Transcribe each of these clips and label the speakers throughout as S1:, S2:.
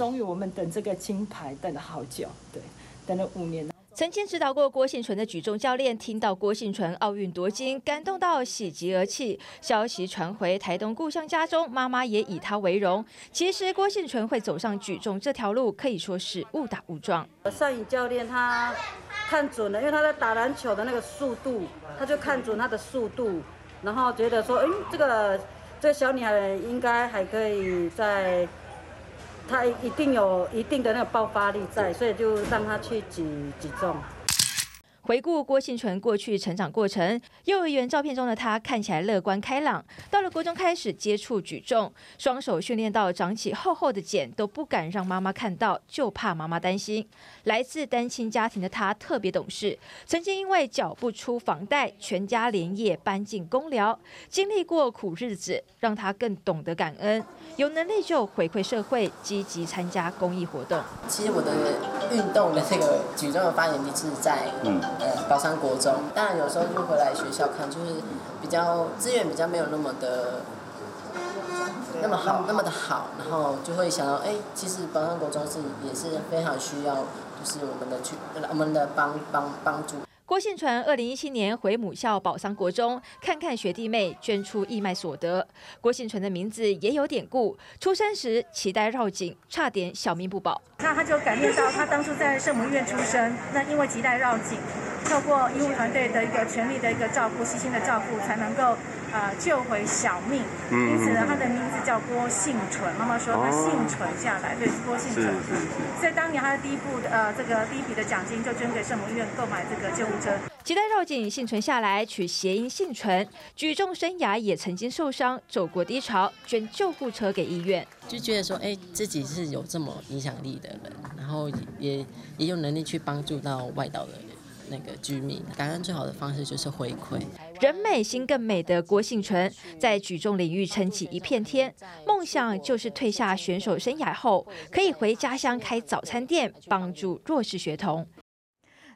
S1: 终于我们等这个金牌等了好久，对，等了五年。
S2: 曾经指导过郭信纯的举重教练听到郭信纯奥运夺金，感动到喜极而泣。消息传回台东故乡家中，妈妈也以他为荣。其实郭信纯会走上举重这条路，可以说是误打误撞。
S3: 上影教练他看准了，因为他在打篮球的那个速度，他就看准他的速度，然后觉得说，嗯，这个这个小女孩应该还可以在。他一定有一定的那个爆发力在，所以就让他去举举重。
S2: 回顾郭婞淳过去成长过程，幼儿园照片中的他看起来乐观开朗。到了国中开始接触举重，双手训练到长起厚厚的茧，都不敢让妈妈看到，就怕妈妈担心。来自单亲家庭的他特别懂事，曾经因为缴不出房贷，全家连夜搬进公寮，经历过苦日子，让他更懂得感恩。有能力就回馈社会，积极参加公益活动。
S4: 其实我的运动的这个举重的发源地是在嗯呃宝山国中，当然有时候就回来学校看，就是比较资源比较没有那么的那么好那么的好，然后就会想到哎，其实宝山国中是也是非常需要就是我们的去我们的帮帮帮助。
S2: 郭婞淳二零一七年回母校宝山国中看看学弟妹，捐出义卖所得。郭婞淳的名字也有典故，出生时脐带绕颈，差点小命不保。
S5: 那他就感念到他当初在圣母医院出生，那因为脐带绕颈，透过医务团队的一个全力的一个照顾、细心的照顾，才能够。呃，救回小命，因此呢，他的名字叫郭幸存。妈妈说他幸存下来，对，是郭婞淳。在当年他的第一部呃，这个第一笔的奖金就捐给圣母医院购买这个救护车。
S2: 脐带绕颈，幸存下来，取谐音幸存。举重生涯也曾经受伤，走过低潮，捐救护车给医院。
S4: 就觉得说，哎，自己是有这么影响力的人，然后也也有能力去帮助到外岛的人。那个居民，感恩最好的方式就是回馈。
S2: 人美心更美的郭幸存，在举重领域撑起一片天。梦想就是退下选手生涯后，可以回家乡开早餐店，帮助弱势学童。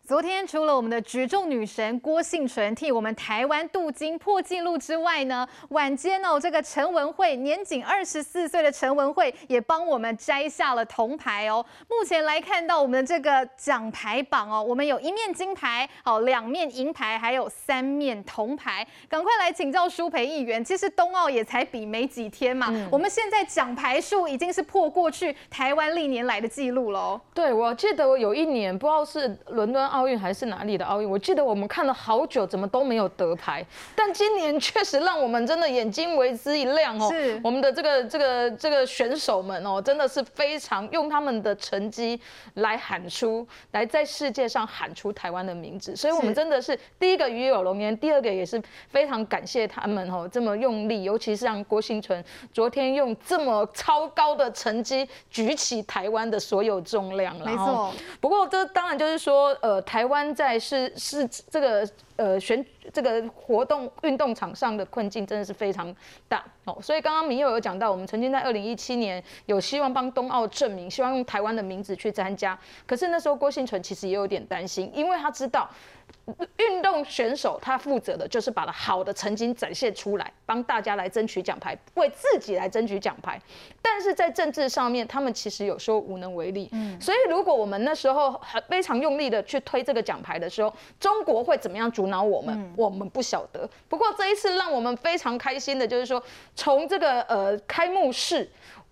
S6: 昨天除了我们的举重女神郭婞淳替我们台湾镀金破纪录之外呢，晚间哦，这个陈文慧年仅二十四岁的陈文慧也帮我们摘下了铜牌哦。目前来看到我们的这个奖牌榜哦，我们有一面金牌，好，两面银牌，还有三面铜牌。赶快来请教舒培议员，其实冬奥也才比没几天嘛，嗯、我们现在奖牌数已经是破过去台湾历年来的记录了哦。
S7: 对，我记得我有一年不知道是伦敦。奥运还是哪里的奥运？我记得我们看了好久，怎么都没有得牌。但今年确实让我们真的眼睛为之一亮哦。是我们的这个这个这个选手们哦，真的是非常用他们的成绩来喊出，来在世界上喊出台湾的名字。所以我们真的是第一个与有荣焉，第二个也是非常感谢他们哦，这么用力，尤其是让郭婞淳昨天用这么超高的成绩举起台湾的所有重量了。没错。不过这当然就是说呃。台湾在是是这个呃选这个活动运动场上的困境真的是非常大哦，所以刚刚明佑有讲到，我们曾经在二零一七年有希望帮冬奥证明，希望用台湾的名字去参加，可是那时候郭婞淳其实也有点担心，因为他知道。运动选手他负责的就是把他好的成绩展现出来，帮大家来争取奖牌，为自己来争取奖牌。但是在政治上面，他们其实有时候无能为力。嗯，所以如果我们那时候很非常用力的去推这个奖牌的时候，中国会怎么样阻挠我们？我们不晓得。不过这一次让我们非常开心的就是说，从这个呃开幕式。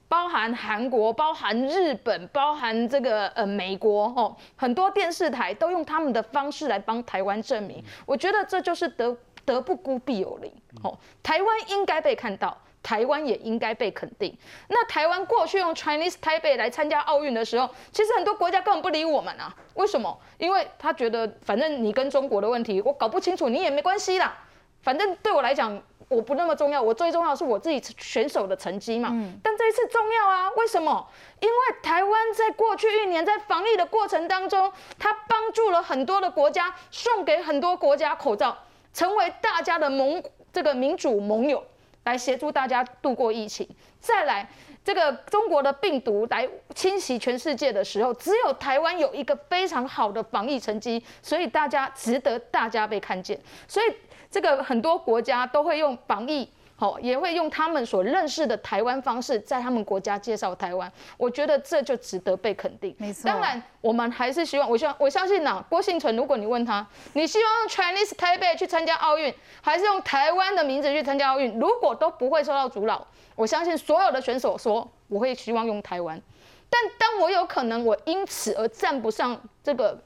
S7: 包含韩国、包含日本、包含这个呃美国哦，很多电视台都用他们的方式来帮台湾证明。我觉得这就是德德不孤必有邻哦，台湾应该被看到，台湾也应该被肯定。那台湾过去用 Chinese Taipei 来参加奥运的时候，其实很多国家根本不理我们啊。为什么？因为他觉得反正你跟中国的问题我搞不清楚，你也没关系啦。反正对我来讲。我不那么重要，我最重要是我自己选手的成绩嘛。嗯。但这一次重要啊，为什么？因为台湾在过去一年在防疫的过程当中，它帮助了很多的国家，送给很多国家口罩，成为大家的盟这个民主盟友，来协助大家度过疫情。再来，这个中国的病毒来侵袭全世界的时候，只有台湾有一个非常好的防疫成绩，所以大家值得大家被看见。所以。这个很多国家都会用防疫好，也会用他们所认识的台湾方式，在他们国家介绍台湾。我觉得这就值得被肯定。
S6: 没错。
S7: 当然，我们还是希望，我希望，我相信呢，郭婞淳，如果你问他，你希望用 Chinese Taipei 去参加奥运，还是用台湾的名字去参加奥运？如果都不会受到阻挠，我相信所有的选手说，我会希望用台湾。但当我有可能我因此而站不上这个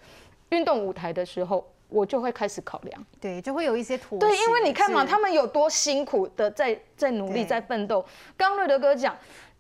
S7: 运动舞台的时候，我就会开始考量，
S6: 对，就会有一些妥协。
S7: 对，因为你看嘛，他们有多辛苦的在在努力，在奋斗。刚刚瑞德哥讲。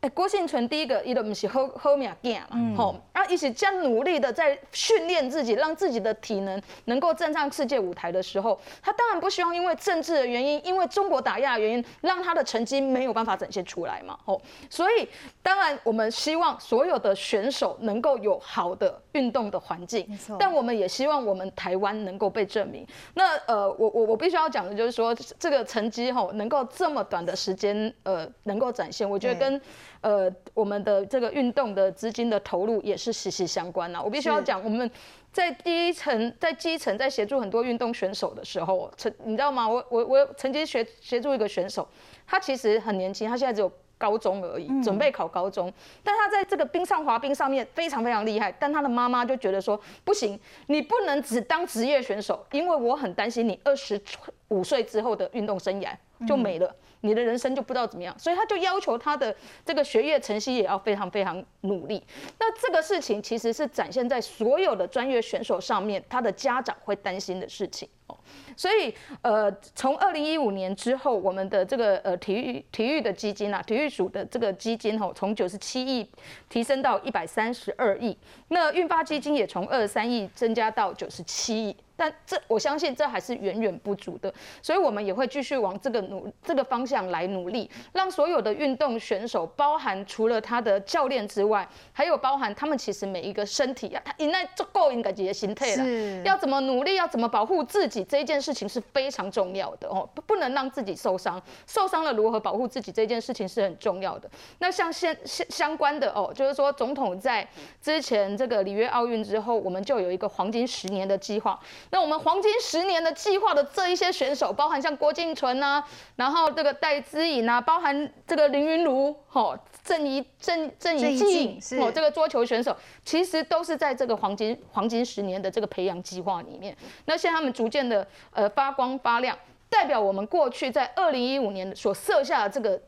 S7: 哎，郭幸存第一个，伊都唔是好好命囝嘛，吼、嗯，啊，一起这样努力的在训练自己，让自己的体能能够站上世界舞台的时候，他当然不希望因为政治的原因，因为中国打压的原因，让他的成绩没有办法展现出来嘛，吼，所以当然我们希望所有的选手能够有好的运动的环境，但我们也希望我们台湾能够被证明。那呃，我我我必须要讲的就是说，这个成绩吼能够这么短的时间呃能够展现，我觉得跟。呃，我们的这个运动的资金的投入也是息息相关呐。我必须要讲，我们在第一层，在基层，在协助很多运动选手的时候，曾你知道吗？我我我曾经学协助一个选手，他其实很年轻，他现在只有高中而已，准备考高中。但他在这个冰上滑冰上面非常非常厉害，但他的妈妈就觉得说，不行，你不能只当职业选手，因为我很担心你二十五岁之后的运动生涯就没了。你的人生就不知道怎么样，所以他就要求他的这个学业成绩也要非常非常努力。那这个事情其实是展现在所有的专业选手上面，他的家长会担心的事情哦。所以呃，从二零一五年之后，我们的这个呃体育体育的基金啊，体育署的这个基金哦，从九十七亿提升到一百三十二亿，那运发基金也从二十三亿增加到九十七亿。但这我相信这还是远远不足的，所以我们也会继续往这个努这个方向来努力，让所有的运动选手，包含除了他的教练之外，还有包含他们其实每一个身体啊，他应该足够应该己的心态了，要怎么努力，要怎么保护自己，这一件事情是非常重要的哦，不不能让自己受伤，受伤了如何保护自己这件事情是很重要的。那像现相相关的哦，就是说总统在之前这个里约奥运之后，我们就有一个黄金十年的计划。那我们黄金十年的计划的这一些选手，包含像郭敬淳呐，然后这个戴资颖啊，包含这个林昀儒，吼，郑怡郑郑怡静，哦，这个桌球选手，其实都是在这个黄金黄金十年的这个培养计划里面。那现在他们逐渐的呃发光发亮，代表我们过去在二零一五年所设下的这个。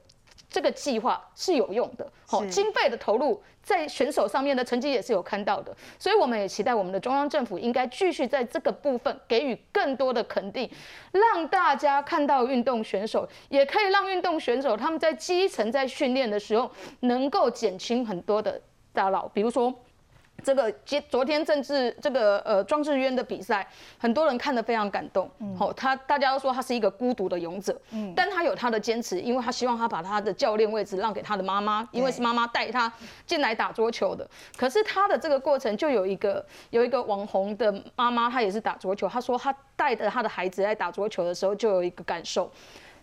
S7: 这个计划是有用的，好，经费的投入在选手上面的成绩也是有看到的，所以我们也期待我们的中央政府应该继续在这个部分给予更多的肯定，让大家看到运动选手，也可以让运动选手他们在基层在训练的时候能够减轻很多的打扰，比如说。这个今昨天政治这个呃庄智渊的比赛，很多人看得非常感动。好、嗯，他大家都说他是一个孤独的勇者，嗯，但他有他的坚持，因为他希望他把他的教练位置让给他的妈妈，因为是妈妈带他进来打桌球的。可是他的这个过程就有一个有一个网红的妈妈，她也是打桌球，她说她带着她的孩子在打桌球的时候，就有一个感受，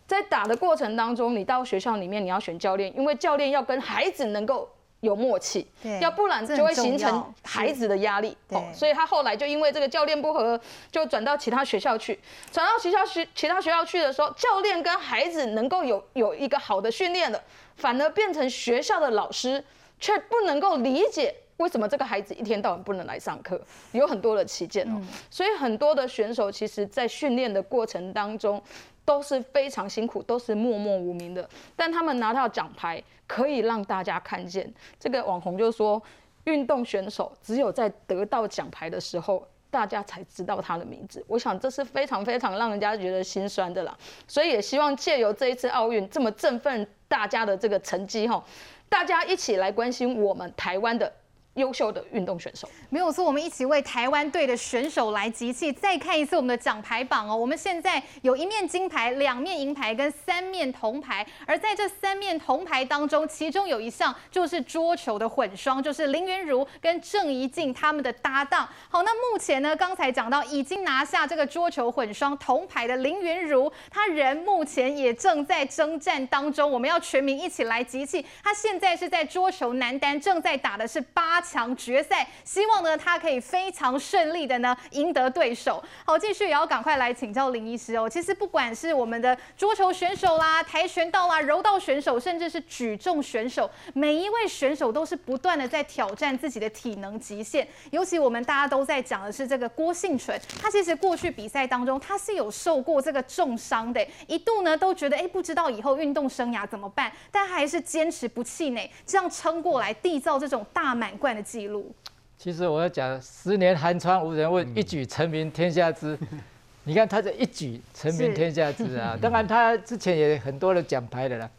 S7: 在打的过程当中，你到学校里面你要选教练，因为教练要跟孩子能够。有默契，要不然就会形成孩子的压力。哦，所以他后来就因为这个教练不合，就转到其他学校去。转到学校学，其他学校去的时候，教练跟孩子能够有有一个好的训练了，反而变成学校的老师却不能够理解为什么这个孩子一天到晚不能来上课，有很多的起见哦。所以很多的选手其实在训练的过程当中。都是非常辛苦，都是默默无名的，但他们拿到奖牌，可以让大家看见。这个网红就说，运动选手只有在得到奖牌的时候，大家才知道他的名字。我想这是非常非常让人家觉得心酸的啦。所以也希望借由这一次奥运这么振奋大家的这个成绩哈，大家一起来关心我们台湾的。优秀的运动选手
S6: 没有错，我们一起为台湾队的选手来集气。再看一次我们的奖牌榜哦，我们现在有一面金牌、两面银牌跟三面铜牌。而在这三面铜牌当中，其中有一项就是桌球的混双，就是林昀儒跟郑怡静他们的搭档。好，那目前呢，刚才讲到已经拿下这个桌球混双铜牌的林昀儒，他人目前也正在征战当中。我们要全民一起来集气。他现在是在桌球男单正在打的是八。强决赛，希望呢他可以非常顺利的呢赢得对手。好，继续也要赶快来请教林医师哦。其实不管是我们的桌球选手啦、跆拳道啦、柔道选手，甚至是举重选手，每一位选手都是不断的在挑战自己的体能极限。尤其我们大家都在讲的是这个郭幸纯，他其实过去比赛当中他是有受过这个重伤的，一度呢都觉得哎不知道以后运动生涯怎么办，但还是坚持不气馁，这样撑过来，缔造这种大满贯的记录。
S8: 其实我要讲，十年寒窗无人问，一举成名天下知。你看他这一举成名天下知啊！当然他之前也很多的奖牌的啦。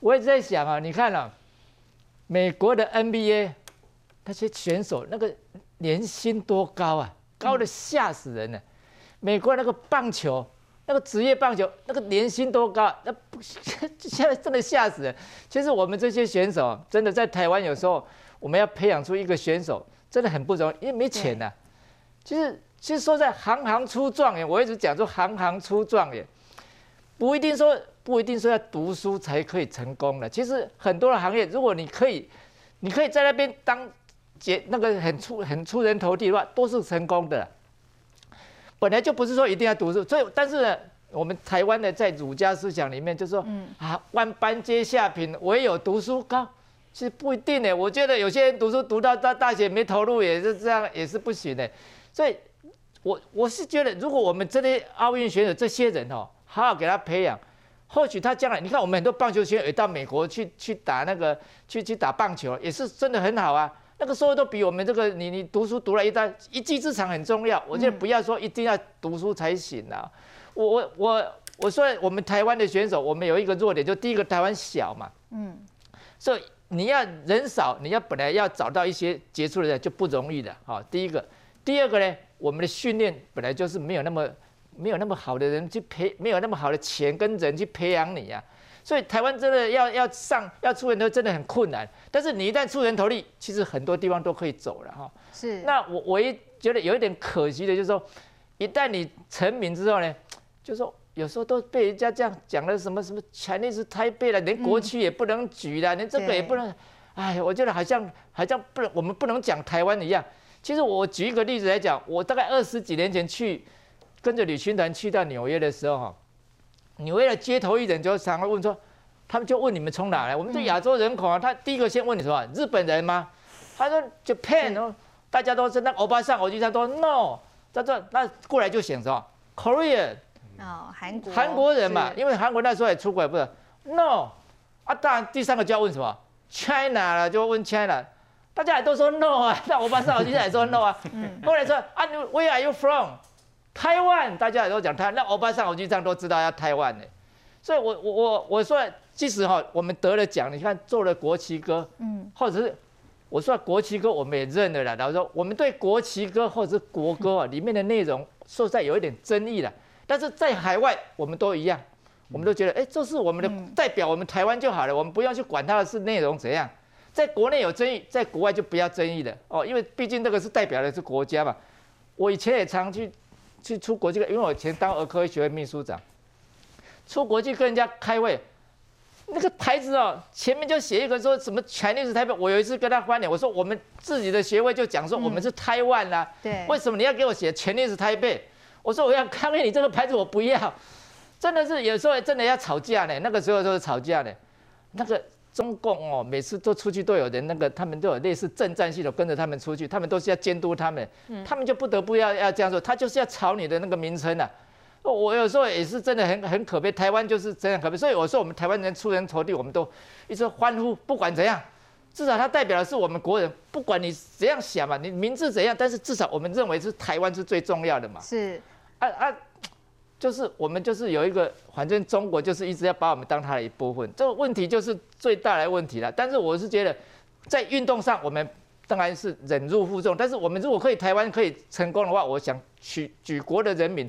S8: 我一直在想啊，你看啊，美国的 NBA 那些选手那个年薪多高啊，高的吓死人了。美国那个棒球，那个职业棒球那个年薪多高啊？那 现在真的吓死人。其实我们这些选手真的在台湾有时候我们要培养出一个选手。真的很不容易，因为没钱呐、啊。其实，其实说在行行出状元，我一直讲说行行出状元，不一定说不一定说要读书才可以成功的。其实很多的行业，如果你可以，你可以在那边当杰那个很出很出人头地的话，都是成功的。本来就不是说一定要读书，所以但是呢，我们台湾的在儒家思想里面就是说，嗯啊，万般皆下品，唯有读书高。其实不一定呢，我觉得有些人读书读到大大学没投入也是这样，也是不行的。所以，我我是觉得，如果我们这些奥运选手这些人哦，好好给他培养，或许他将来，你看我们很多棒球选手也到美国去去打那个去去打棒球，也是真的很好啊。那个收入都比我们这个你你读书读了一段一技之长很重要。我觉得不要说一定要读书才行啊。我我我我说我们台湾的选手，我们有一个弱点，就第一个台湾小嘛，嗯，所以。你要人少，你要本来要找到一些杰出的人就不容易的。好，第一个，第二个呢，我们的训练本来就是没有那么没有那么好的人去培，没有那么好的钱跟人去培养你呀。所以台湾真的要要上要出人头真的很困难。但是你一旦出人头地，其实很多地方都可以走了哈。是。那我我一觉得有一点可惜的就是说，一旦你成名之后呢，就是说。有时候都被人家这样讲了，什么什么 Chinese Taipei 了，连国旗也不能举了，连这个也不能。哎，我觉得好像好像不能，我们不能讲台湾一样。其实我举一个例子来讲，我大概二十几年前去跟着旅行团去到纽约的时候，哈，纽约的街头艺人就常会问说，他们就问你们从哪来？我们是亚洲人口啊，他第一个先问你说日本人吗？他说 Japan 哦，大家都是那欧巴桑，我就想说 No，他说那过来就选什么 Korea。
S6: 哦，韩国
S8: 韩国人嘛，因为韩国那时候也出轨，不是？No，啊，当然第三个就要问什么？China 了，就问 China，大家也都说 No 啊，那我班上我现在也说 No 啊。后来说啊，Where are you from？台湾，大家也都讲台湾，那欧巴桑我就这样都知道要台湾的。所以我我我我说，即使哈我们得了奖，你看做了国旗歌，嗯，或者是我说国旗歌我们也认了啦，然后说我们对国旗歌或者是国歌啊里面的内容说实在有一点争议了。但是在海外，我们都一样，我们都觉得，哎，这是我们的代表，我们台湾就好了，我们不要去管它的是内容怎样。在国内有争议，在国外就不要争议了哦，因为毕竟这个是代表的是国家嘛。我以前也常去去出国去，因为我以前当儿科医学会秘书长，出国去跟人家开会，那个牌子哦，前面就写一个说什么 Chinese Taipei。我有一次跟他翻脸，我说我们自己的学会就讲说我们是台湾啦，对，为什么你要给我写 Chinese Taipei？我说我要抗议你这个牌子，我不要，真的是有时候真的要吵架呢。那个时候都是吵架呢。那个中共哦，每次都出去都有人，那个他们都有类似政战系统跟着他们出去，他们都是要监督他们，他们就不得不要要这样做，他就是要炒你的那个名称呐。我有时候也是真的很很可悲，台湾就是这样可悲。所以我说我们台湾人出人头地，我们都一直欢呼，不管怎样，至少他代表的是我们国人，不管你怎样想嘛，你名字怎样，但是至少我们认为是台湾是最重要的嘛。是。啊啊，就是我们就是有一个，反正中国就是一直要把我们当他的一部分，这个问题就是最大的问题了。但是我是觉得，在运动上我们当然是忍辱负重，但是我们如果可以台湾可以成功的话，我想举举国的人民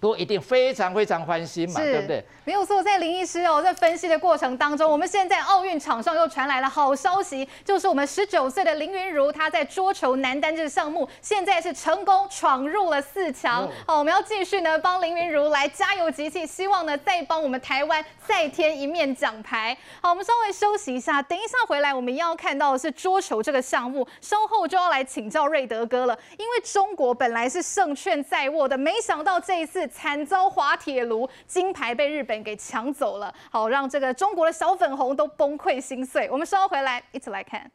S8: 都一定非常非常欢心嘛，对不对？
S6: 没有错，在林医师哦，在分析的过程当中，我们现在奥运场上又传来了好消息，就是我们十九岁的林昀儒，她在桌球男单这个项目，现在是成功闯入了四强。好，我们要继续呢帮林昀儒来加油集气，希望呢再帮我们台湾再添一面奖牌。好，我们稍微休息一下，等一下回来我们要看到的是桌球这个项目，稍后就要来请教瑞德哥了，因为中国本来是胜券在握的，没想到这一次。惨遭滑铁卢，金牌被日本给抢走了，好，让这个中国的小粉红都崩溃心碎。我们稍后回来一起来看。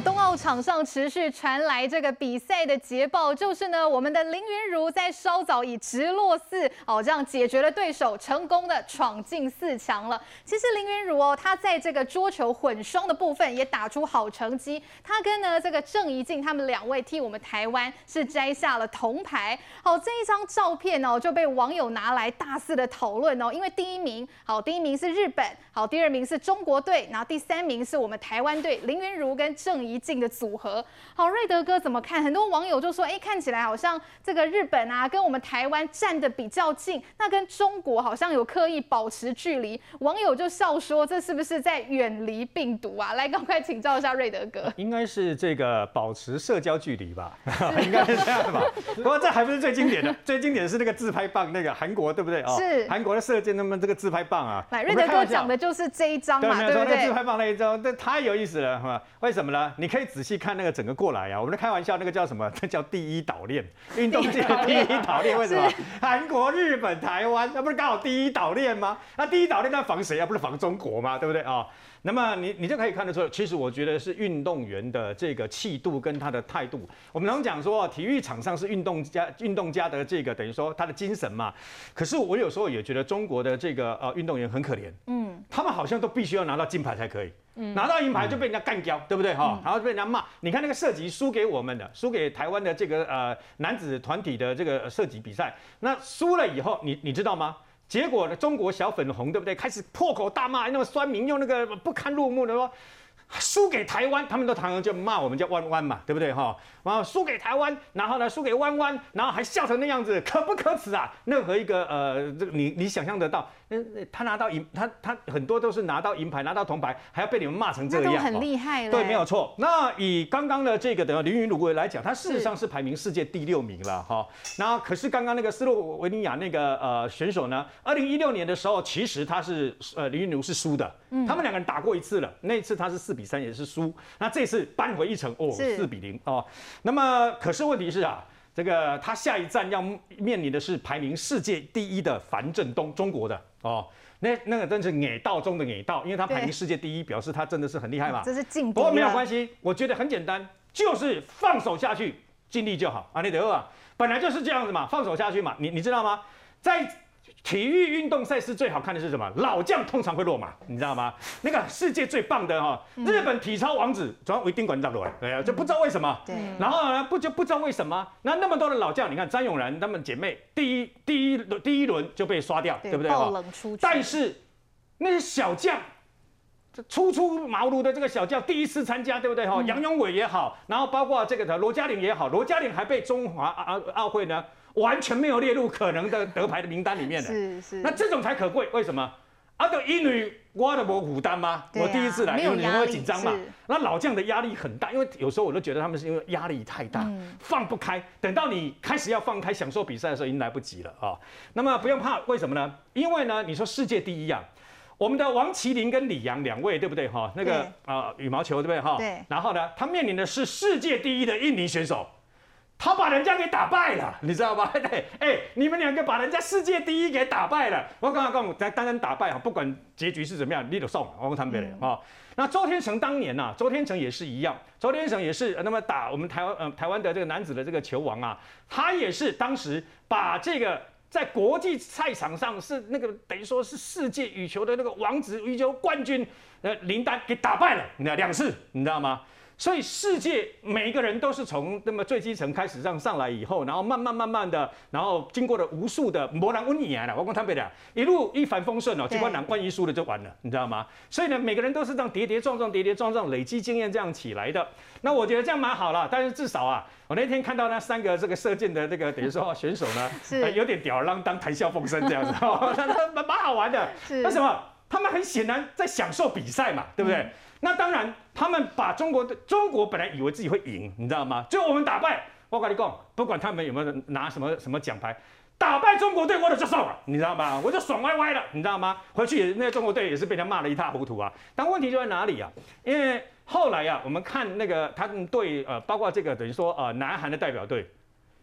S6: 冬奥场上持续传来这个比赛的捷报，就是呢，我们的林昀儒在稍早以直落四哦，这样解决了对手，成功的闯进四强了。其实林昀儒哦，他在这个桌球混双的部分也打出好成绩，他跟呢这个郑怡静他们两位替我们台湾是摘下了铜牌。好，这一张照片哦就被网友拿来大肆的讨论哦，因为第一名好，第一名是日本，好，第二名是中国队，然后第三名是我们台湾队，林昀儒跟郑。郑怡静的组合，好，瑞德哥怎么看？很多网友就说，哎、欸，看起来好像这个日本啊，跟我们台湾站得比较近，那跟中国好像有刻意保持距离。网友就笑说，这是不是在远离病毒啊？来，赶快请教一下瑞德哥。
S9: 应该是这个保持社交距离吧，应该是这样吧。不过这还不是最经典的，最经典的是那个自拍棒，那个韩国对不对啊？是韩国的射箭，那么这个自拍棒啊。
S6: 来，瑞德哥讲的就是这一张嘛，对，不对？
S9: 那个、自拍棒那一张，这太有意思了，是吧？为什么呢？你可以仔细看那个整个过来啊，我们在开玩笑，那个叫什么？那叫第一岛链，运动界的第一岛链。为什么？韩国、日本、台湾，那不是刚好第一岛链吗？那第一岛链那防谁啊？不是防中国吗？对不对啊？那么你你就可以看得出，其实我觉得是运动员的这个气度跟他的态度。我们常讲说，体育场上是运动家运动家的这个等于说他的精神嘛。可是我有时候也觉得中国的这个呃运动员很可怜，嗯，他们好像都必须要拿到金牌才可以。拿到银牌就被人家干掉，对不对哈？然后就被人家骂。你看那个射击输给我们的，输给台湾的这个呃男子团体的这个射击比赛，那输了以后，你你知道吗？结果呢，中国小粉红对不对？开始破口大骂，那么酸民用那个不堪入目的说。输给台湾，他们都常常就骂我们叫弯弯嘛，对不对哈？然后输给台湾，然后呢输给弯弯，然后还笑成那样子，可不可耻啊？任何一个呃，这个你你想象得到，那，他拿到银，他他很多都是拿到银牌，拿到铜牌，还要被你们骂成这样，都
S6: 很厉害了。
S9: 对，没有错。那以刚刚的这个等林昀儒来讲，他事实上是排名世界第六名了哈。然后可是刚刚那个斯洛维尼亚那个呃选手呢，二零一六年的时候，其实他是呃林昀儒是输的，嗯，他们两个人打过一次了，那一次他是四比三也是输，那这次扳回一城哦，四比零哦。那么可是问题是啊，这个他下一站要面临的是排名世界第一的樊振东，中国的哦，那那个真是矮道中的矮道，因为他排名世界第一，表示他真的是很厉害嘛。
S6: 这是进步。
S9: 不过没有关系，我觉得很简单，就是放手下去，尽力就好啊。你得啊，本来就是这样子嘛，放手下去嘛。你你知道吗？在体育运动赛事最好看的是什么？老将通常会落马，你知道吗？那个世界最棒的哈，日本体操王子主要为丁管长落来，对啊，就不知道为什么。对。然后呢，不就不知道为什么？那那么多的老将，你看张永然他们姐妹，第一第一轮第一轮就被刷掉，对不对？
S6: 爆冷出局。
S9: 但是那些小将，初出茅庐的这个小将，第一次参加，对不对？哈，杨永伟也好，然后包括这个的罗嘉玲也好，罗嘉玲还被中华奥奥会呢。完全没有列入可能的得牌的名单里面的，是是，那这种才可贵。为什么？啊，对，因为我的我虎丹吗？我第一次来，因为你会紧张嘛。那老将的压力很大，因为有时候我都觉得他们是因为压力太大，放不开。等到你开始要放开享受比赛的时候，已经来不及了啊。那么不用怕，为什么呢？因为呢，你说世界第一啊，我们的王齐麟跟李阳两位，对不对哈？那个啊羽毛球对不对哈？对。然后呢，他面临的是世界第一的印尼选手。他把人家给打败了，你知道吧？哎、欸，你们两个把人家世界第一给打败了。我刚刚讲，单单打败哈，不管结局是怎么样，你都送了。我跟他们讲啊。那周天成当年呐、啊，周天成也是一样，周天成也是那么打我们台湾呃台湾的这个男子的这个球王啊，他也是当时把这个在国际赛场上是那个等于说是世界羽球的那个王子羽球冠军呃林丹给打败了，你知道两次，你知道吗？所以世界每一个人都是从那么最基层开始这样上来以后，然后慢慢慢慢的，然后经过了无数的磨难温年了，我跟他们讲，一路一帆风顺哦，结果难关一输了就完了，你知道吗？所以呢，每个人都是这样跌跌撞撞、跌跌撞撞累积经验这样起来的。那我觉得这样蛮好了，但是至少啊，我那天看到那三个这个射箭的这个等于说选手呢，是有点吊儿郎当、谈笑风生这样子，蛮蛮好玩的。是为什么？他们很显然在享受比赛嘛，对不对？嗯那当然，他们把中国的中国本来以为自己会赢，你知道吗？最后我们打败，我跟你讲，不管他们有没有拿什么什么奖牌，打败中国队我就爽了，你知道吗？我就爽歪歪了，你知道吗？回去也那个中国队也是被他骂得一塌糊涂啊。但问题就在哪里啊？因为后来啊，我们看那个他们队呃，包括这个等于说呃南韩的代表队，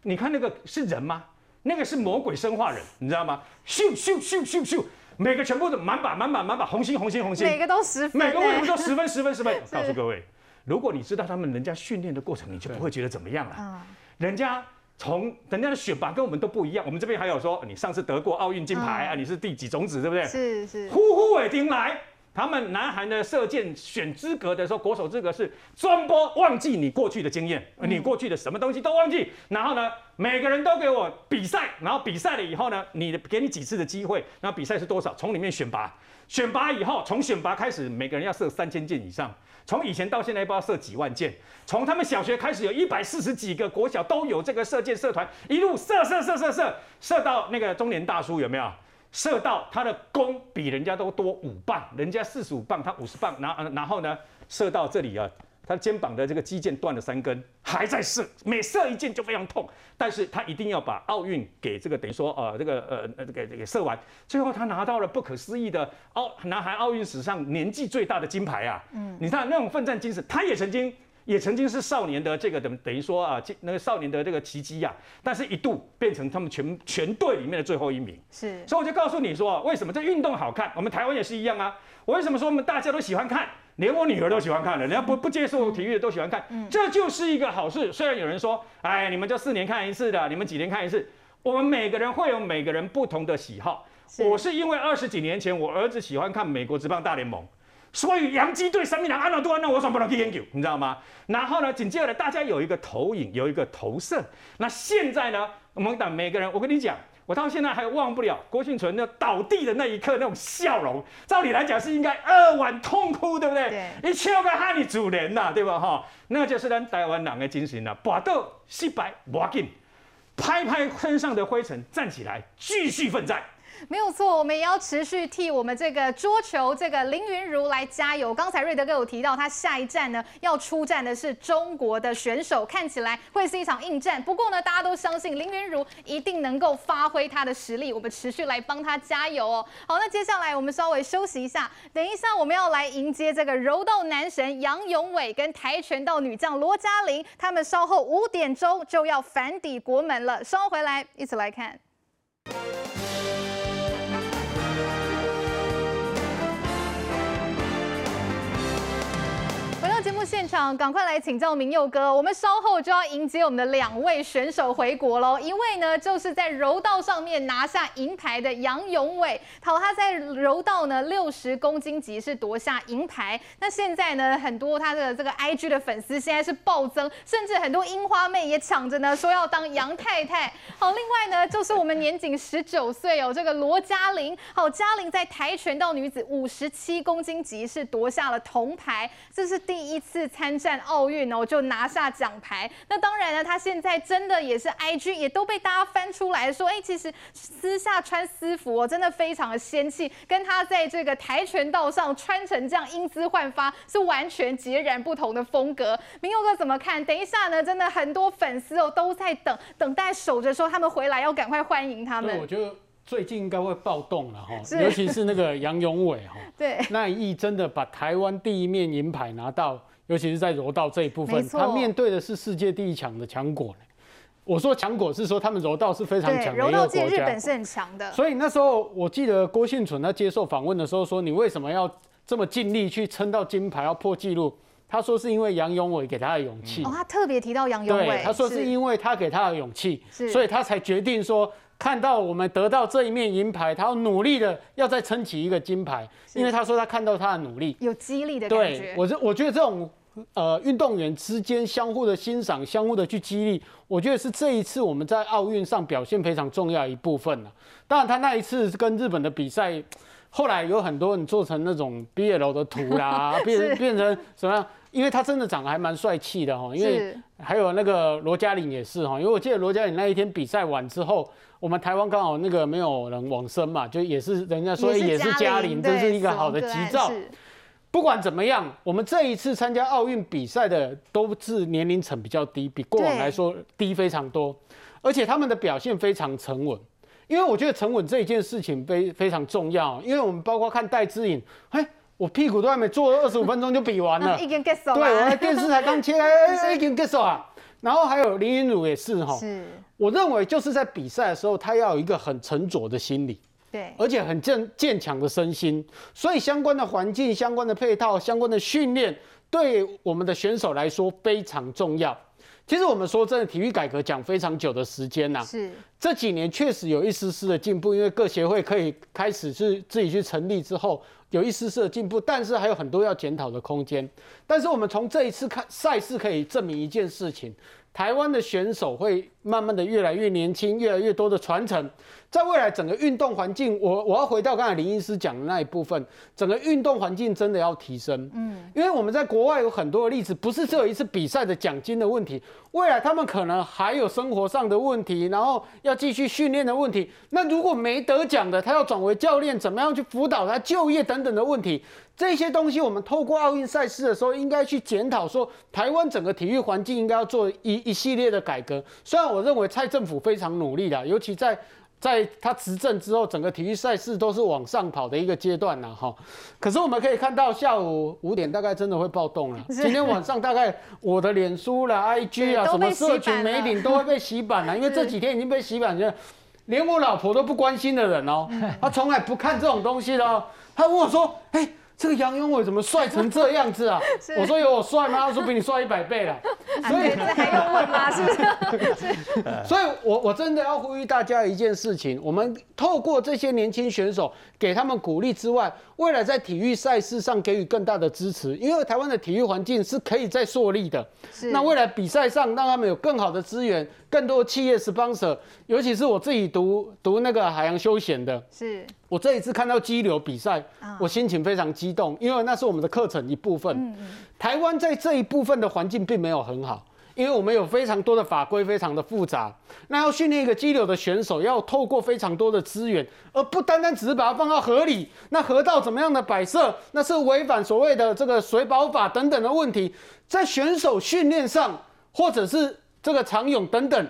S9: 你看那个是人吗？那个是魔鬼生化人，你知道吗？咻咻咻咻咻。每个全部都满把满把满把红心红心红心，
S6: 每个都十分，
S9: 每个为什么都十分十分十分？告诉各位，如果你知道他们人家训练的过程，你就不会觉得怎么样了。人家从人家的选拔跟我们都不一样，我们这边还有说你上次得过奥运金牌啊，你是第几种子，对不对？
S6: 是是。
S9: 呼呼尾丁来。他们南韩的射箭选资格的时候，国手资格是专播忘记你过去的经验，你过去的什么东西都忘记。然后呢，每个人都给我比赛，然后比赛了以后呢，你给你几次的机会，然后比赛是多少，从里面选拔，选拔以后，从选拔开始，每个人要射三千箭以上。从以前到现在，不知道射几万箭。从他们小学开始，有一百四十几个国小都有这个射箭社团，一路射射射射射射到那个中年大叔，有没有？射到他的弓比人家都多五磅，人家四十五磅，他五十磅，然后然后呢，射到这里啊，他肩膀的这个肌腱断了三根，还在射，每射一箭就非常痛，但是他一定要把奥运给这个等于说呃这个呃呃给给射完，最后他拿到了不可思议的奥南韩奥运史上年纪最大的金牌啊，嗯，你看那种奋战精神，他也曾经。也曾经是少年的这个等等于说啊，那个少年的这个奇迹呀，但是一度变成他们全全队里面的最后一名。是，所以我就告诉你说，为什么这运动好看？我们台湾也是一样啊。我为什么说我们大家都喜欢看，连我女儿都喜欢看了，人家不不接受体育的都喜欢看，这就是一个好事。虽然有人说，哎，你们就四年看一次的，你们几年看一次？我们每个人会有每个人不同的喜好。我是因为二十几年前我儿子喜欢看美国职棒大联盟。所以洋基队三名人安纳多安那我算不能去研究，你知道吗？然后呢，紧接着大家有一个投影，有一个投射。那现在呢，我们等每个人，我跟你讲，我到现在还忘不了郭庆存那倒地的那一刻那种笑容。照理来讲是应该扼腕痛哭，对不对？对。一笑个哈你主人呐，对吧？哈，那就是咱台湾人的精神呐。搏斗失败不要紧，拍拍身上的灰尘，站起来继续奋战。
S6: 没有错，我们也要持续替我们这个桌球这个林云如来加油。刚才瑞德哥有提到，他下一站呢要出战的是中国的选手，看起来会是一场硬战。不过呢，大家都相信林云如一定能够发挥他的实力，我们持续来帮他加油哦。好，那接下来我们稍微休息一下，等一下我们要来迎接这个柔道男神杨勇伟跟跆拳道女将罗嘉玲，他们稍后五点钟就要返抵国门了。稍后回来一起来看。场，赶快来请教明佑哥。我们稍后就要迎接我们的两位选手回国喽。一位呢，就是在柔道上面拿下银牌的杨永伟，好，他在柔道呢六十公斤级是夺下银牌。那现在呢，很多他的这个 IG 的粉丝现在是暴增，甚至很多樱花妹也抢着呢说要当杨太太。好，另外呢，就是我们年仅十九岁哦，这个罗嘉玲，好，嘉玲在跆拳道女子五十七公斤级是夺下了铜牌，这是第一。一次参参战奥运哦，就拿下奖牌。那当然呢，他现在真的也是 IG 也都被大家翻出来说，哎，其实私下穿私服哦，真的非常的仙气，跟他在这个跆拳道上穿成这样英姿焕发，是完全截然不同的风格。明佑哥怎么看？等一下呢，真的很多粉丝哦都在等，等待守着说他们回来要赶快欢迎他们。
S10: 我觉得。最近应该会暴动了哈，尤其是那个杨永伟哈，对，那一役真的把台湾第一面银牌拿到，尤其是在柔道这一部分，他面对的是世界第一强的强国。我说强国是说他们柔道是非常强的一个国家，柔道界
S6: 日本是很强的。
S10: 所以那时候我记得郭婞淳他接受访问的时候说：“你为什么要这么尽力去撑到金牌，要破纪录？”他说：“是因为杨永伟给他的勇气。”哦，
S6: 他特别提到杨永伟，
S10: 他说是因为他给他的勇气，所以他才决定说。看到我们得到这一面银牌，他要努力的要再撑起一个金牌，因为他说他看到他的努力，
S6: 有激励的感觉。
S10: 对，我是我觉得这种呃运动员之间相互的欣赏、相互的去激励，我觉得是这一次我们在奥运上表现非常重要一部分了。当然，他那一次跟日本的比赛，后来有很多人做成那种 BL 的图啦，变变成什么样？因为他真的长得还蛮帅气的哈，因为还有那个罗嘉玲也是哈，因为我记得罗嘉玲那一天比赛完之后，我们台湾刚好那个没有人往生嘛，就也是人家说也是嘉玲，这是一个好的吉兆。不管怎么样，我们这一次参加奥运比赛的都是年龄层比较低，比过往来说低非常多，而且他们的表现非常沉稳。因为我觉得沉稳这一件事情非非常重要，因为我们包括看戴资颖，嘿。我屁股都还没坐二十五分钟就比完了，已经结束了。对，我的电视才刚切，已经结束了。然后还有林云儒也是哈，是。我认为就是在比赛的时候，他要有一个很沉着的心理，对，而且很健健强的身心。所以相关的环境、相关的配套、相关的训练，对我们的选手来说非常重要。其实我们说真的，体育改革讲非常久的时间呐，是。这几年确实有一丝丝的进步，因为各协会可以开始是自己去成立之后。有一丝丝的进步，但是还有很多要检讨的空间。但是我们从这一次看赛事可以证明一件事情：台湾的选手会慢慢的越来越年轻，越来越多的传承。在未来整个运动环境，我我要回到刚才林医师讲的那一部分，整个运动环境真的要提升。嗯，因为我们在国外有很多的例子，不是只有一次比赛的奖金的问题，未来他们可能还有生活上的问题，然后要继续训练的问题。那如果没得奖的，他要转为教练，怎么样去辅导他就业等等的问题，这些东西我们透过奥运赛事的时候，应该去检讨说，台湾整个体育环境应该要做一一系列的改革。虽然我认为蔡政府非常努力的，尤其在。在他执政之后，整个体育赛事都是往上跑的一个阶段了哈。可是我们可以看到，下午五点大概真的会暴动了。今天晚上大概我的脸书啦、IG 啊，什么社群媒体都会被洗版了，因为这几天已经被洗版，就连我老婆都不关心的人哦，他从来不看这种东西的哦。她问我说：“哎。”这个杨永伟怎么帅成这样子啊？我说有我帅吗？他说比你帅一百倍了。所以这还用问吗？是不是？所以我我真的要呼吁大家一件事情：我们透过这些年轻选手，给他们鼓励之外，未来在体育赛事上给予更大的支持，因为台湾的体育环境是可以再塑立的。是。那未来比赛上让他们有更好的资源，更多企业 sponsor，尤其是我自己读读那个海洋休闲的。是。我这一次看到激流比赛，我心情非常激动，因为那是我们的课程一部分。台湾在这一部分的环境并没有很好，因为我们有非常多的法规，非常的复杂。那要训练一个激流的选手，要透过非常多的资源，而不单单只是把它放到河里。那河道怎么样的摆设，那是违反所谓的这个水保法等等的问题，在选手训练上，或者是这个长泳等等，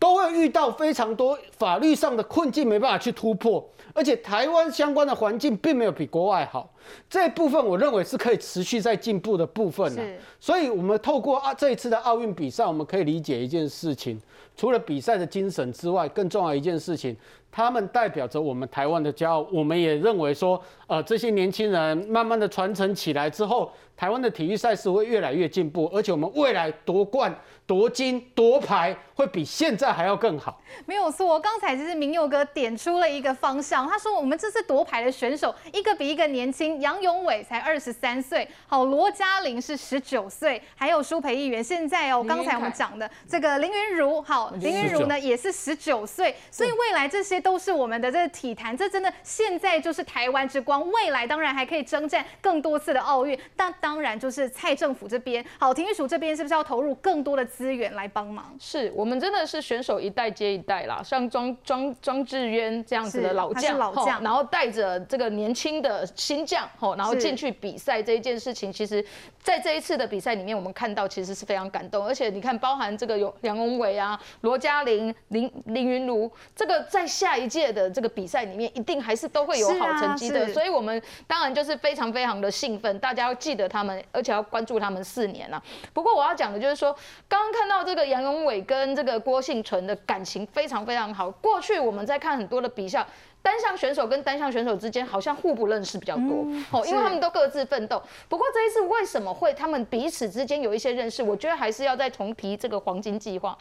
S10: 都会遇到非常多法律上的困境，没办法去突破。而且台湾相关的环境并没有比国外好，这一部分我认为是可以持续在进步的部分啊。所以，我们透过啊这一次的奥运比赛，我们可以理解一件事情，除了比赛的精神之外，更重要一件事情，他们代表着我们台湾的骄傲。我们也认为说，呃，这些年轻人慢慢的传承起来之后，台湾的体育赛事会越来越进步，而且我们未来夺冠。夺金夺牌会比现在还要更好，
S6: 没有错。刚才其实明佑哥点出了一个方向，他说我们这次夺牌的选手一个比一个年轻，杨永伟才二十三岁，好，罗嘉玲是十九岁，还有舒培议员，现在哦，刚才我们讲的这个林昀儒，好，林昀儒呢也是十九岁，所以未来这些都是我们的这个体坛，这真的现在就是台湾之光，未来当然还可以征战更多次的奥运，但当然就是蔡政府这边，好，体育署这边是不是要投入更多的？资源来帮忙，是我们真的是选手一代接一代啦，像庄庄庄智渊这样子的老将，老将，然后带着这个年轻的新将，吼，然后进去比赛这一件事情，其实在这一次的比赛里面，我们看到其实是非常感动，而且你看，包含这个有梁宏伟啊、罗嘉玲、林林昀儒，这个在下一届的这个比赛里面，一定还是都会有好成绩的，所以我们当然就是非常非常的兴奋，大家要记得他们，而且要关注他们四年了。不过我要讲的就是说，刚刚。看到这个杨永伟跟这个郭幸存的感情非常非常好。过去我们在看很多的比赛，单项选手跟单项选手之间好像互不认识比较多，哦，因为他们都各自奋斗。不过这一次为什么会他们彼此之间有一些认识？我觉得还是要再重提这个黄金计划。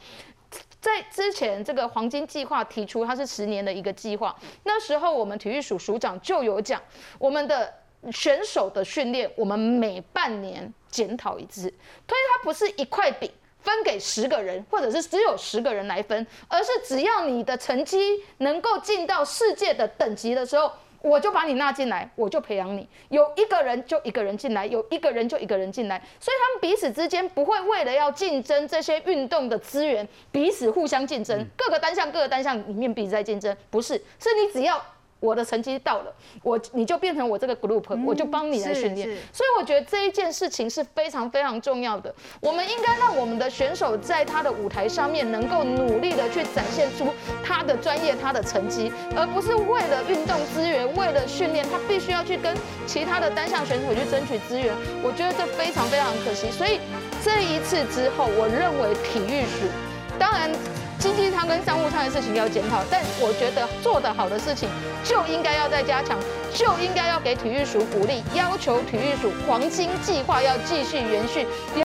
S6: 在之前这个黄金计划提出，它是十年的一个计划。那时候我们体育署署长就有讲，我们的。
S7: 选手的训练，我们每半年检讨一次，所以它不是一块饼分给十个人，或者是只有十个人来分，而是只要你的成绩能够进到世界的等级的时候，我就把你纳进来，我就培养你。有一个人就一个人进来，有一个人就一个人进来，所以他们彼此之间不会为了要竞争这些运动的资源，彼此互相竞争，各个单项各个单项里面彼此在竞争，不是，是你只要。我的成绩到了，我你就变成我这个 group，、嗯、我就帮你来训练。所以我觉得这一件事情是非常非常重要的。我们应该让我们的选手在他的舞台上面能够努力的去展现出他的专业、他的成绩，而不是为了运动资源、为了训练，他必须要去跟其他的单项选手去争取资源。我觉得这非常非常可惜。所以这一次之后，我认为体育署当然。经济舱跟商务舱的事情要检讨，但我觉得做得好的事情就应该要再加强，就应该要给体育署鼓励，要求体育署黄金计划要继续延续。